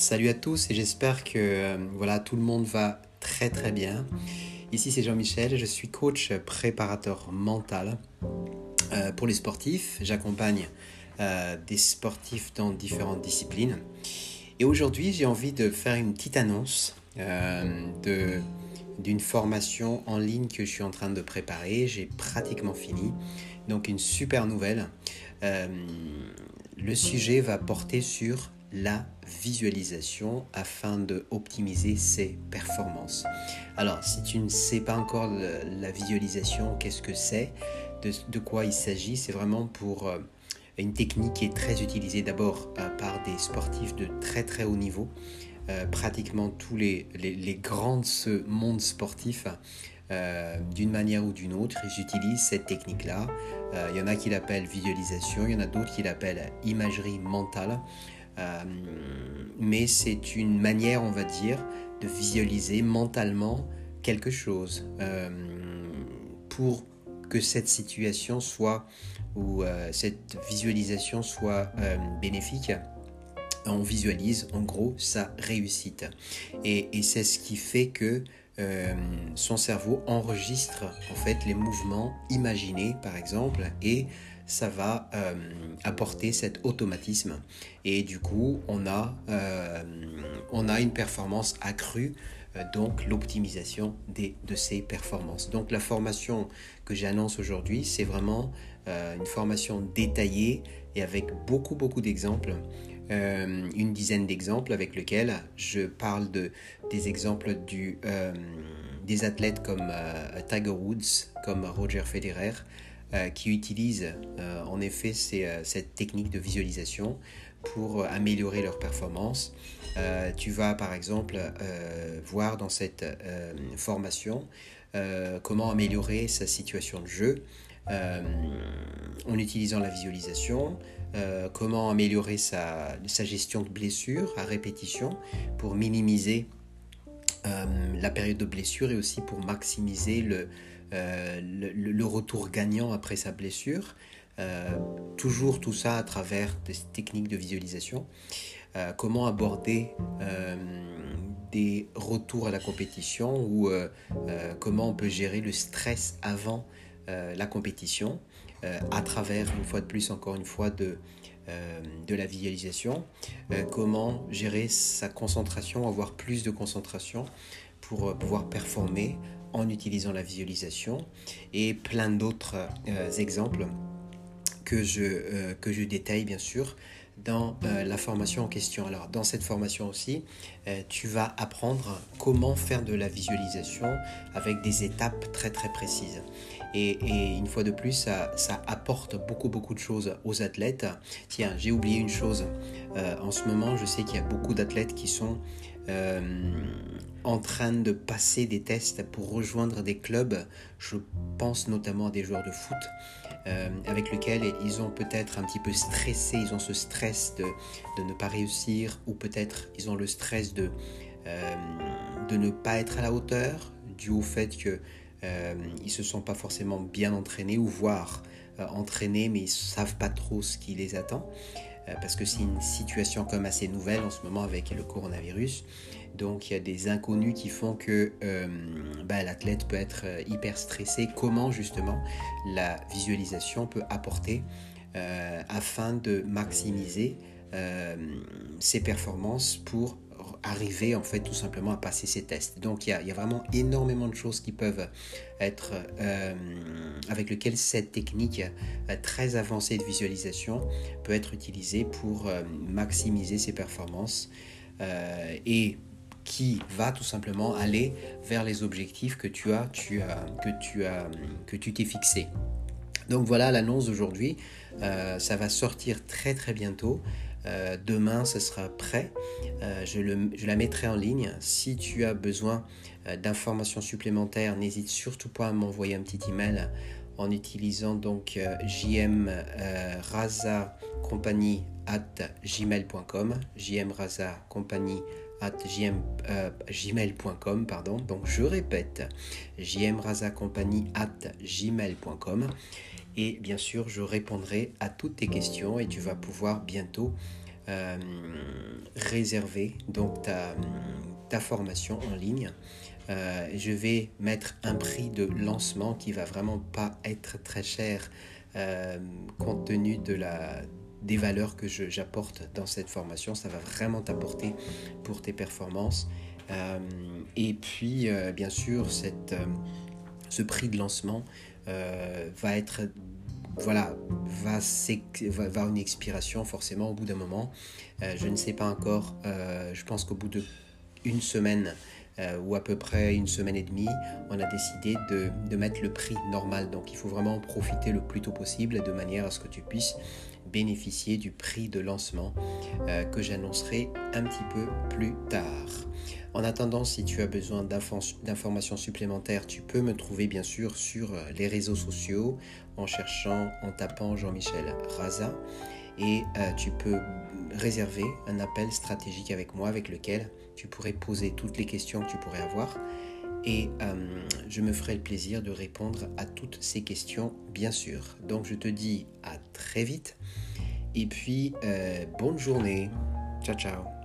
Salut à tous et j'espère que euh, voilà tout le monde va très très bien. Ici c'est Jean-Michel, je suis coach préparateur mental euh, pour les sportifs. J'accompagne euh, des sportifs dans différentes disciplines. Et aujourd'hui j'ai envie de faire une petite annonce d'une formation en ligne que je suis en train de préparer. J'ai pratiquement fini. Donc une super nouvelle. le sujet va porter sur la visualisation afin de optimiser ses performances. Alors, si tu ne sais pas encore la visualisation, qu'est-ce que c'est, de, quoi il s'agit, c'est vraiment pour euh, une technique qui est très utilisée d'abord euh, par des sportifs de très très haut niveau. Euh, pratiquement tous les, les, grands de ce monde sportif, d'une manière ou d'une autre, ils utilisent cette technique-là. Il y en a qui l'appellent visualisation, il y en a d'autres qui l'appellent imagerie mentale. Euh, mais c'est une manière, on va dire, de visualiser mentalement quelque chose euh, pour que cette situation soit ou euh, cette visualisation soit bénéfique on visualise en gros sa réussite. Et, et c'est ce qui fait que son cerveau enregistre en fait les mouvements imaginés par exemple et ça va euh, apporter cet automatisme. Et du coup, on a, euh, on a une performance accrue, euh, donc l'optimisation de ces performances. Donc la formation que j'annonce aujourd'hui, c'est vraiment une formation détaillée et avec beaucoup, beaucoup d'exemples. une dizaine d'exemples avec lesquels je parle de, des exemples du, des athlètes comme Tiger Woods, comme Roger Federer, qui utilisent euh, en effet euh, cette technique de visualisation pour améliorer leur performance. tu vas par exemple voir dans cette formation comment améliorer sa situation de jeu en utilisant la visualisation, comment améliorer sa, sa, gestion de blessure à répétition pour minimiser la période de blessure et aussi pour maximiser le, euh, le, retour gagnant après sa blessure. Euh, toujours tout ça à travers des techniques de visualisation. Euh, comment aborder des retours à la compétition ou comment on peut gérer le stress avant la compétition à travers, une fois de plus, encore une fois, de, de la visualisation. comment gérer sa concentration, avoir plus de concentration pour pouvoir performer en utilisant la visualisation et plein d'autres euh, exemples que je, euh, que détaille bien sûr dans euh, la formation en question. Alors dans cette formation aussi, tu vas apprendre comment faire de la visualisation avec des étapes très très précises. Et, et une fois de plus, ça, ça, apporte beaucoup beaucoup de choses aux athlètes. Tiens, j'ai oublié une chose. en ce moment, je sais qu'il y a beaucoup d'athlètes qui sont en train de passer des tests pour rejoindre des clubs. Je pense notamment à des joueurs de foot euh, avec lesquels ils ont peut-être un petit peu stressé, ils ont ce stress de, ne pas réussir ou peut-être ils ont le stress de, euh, de ne pas être à la hauteur dû au fait qu'ils ne se sont pas forcément bien entraînés ou voire entraînés mais ils ne savent pas trop ce qui les attend. Euh, parce que c'est une situation comme assez nouvelle en ce moment avec le coronavirus. Donc il y a des inconnus qui font que euh, bah, l'athlète peut être euh, hyper stressé. Comment justement la visualisation peut apporter afin de maximiser ses performances pour arriver en fait tout simplement à passer ces tests. Donc il y a, vraiment énormément de choses qui peuvent être avec lesquelles cette technique euh, très avancée de visualisation peut être utilisée pour euh, maximiser ses performances et qui va tout simplement aller vers les objectifs que tu as, que tu as que tu t'es fixé. Donc voilà l'annonce d'aujourd'hui. ça va sortir très très bientôt. Euh, demain, ce sera prêt. Euh, je, la mettrai en ligne. Si tu as besoin euh, d'informations supplémentaires, n'hésite surtout pas à m'envoyer un petit email en utilisant donc jm at gmail.com at gmail.com pardon donc je répète gmail.com et bien sûr, je répondrai à toutes tes questions et tu vas pouvoir bientôt réserver donc ta, formation en ligne. Je vais mettre un prix de lancement qui va vraiment pas être très cher compte tenu de la, des valeurs que j'apporte dans cette formation. Ça va vraiment t'apporter pour tes performances. Euh, et puis, euh, bien sûr, cette, euh, ce prix de lancement va être voilà, va, va, une expiration forcément au bout d'un moment. je ne sais pas encore, je pense qu'au bout de une semaine ou à peu près une semaine et demie, on a décidé de, mettre le prix normal. Donc il faut vraiment en profiter le plus tôt possible de manière à ce que tu puisses bénéficier du prix de lancement euh, que j'annoncerai un petit peu plus tard. En attendant, si tu as besoin d'informations supplémentaires, tu peux me trouver bien sûr sur euh, les réseaux sociaux en cherchant, en tapant Jean-Michel Raza. Et euh, tu peux réserver un appel stratégique avec moi avec lequel tu pourrais poser toutes les questions que tu pourrais avoir et euh, je me ferai le plaisir de répondre à toutes ces questions, bien sûr. Donc je te dis à très vite et puis euh, bonne journée. Ciao ciao.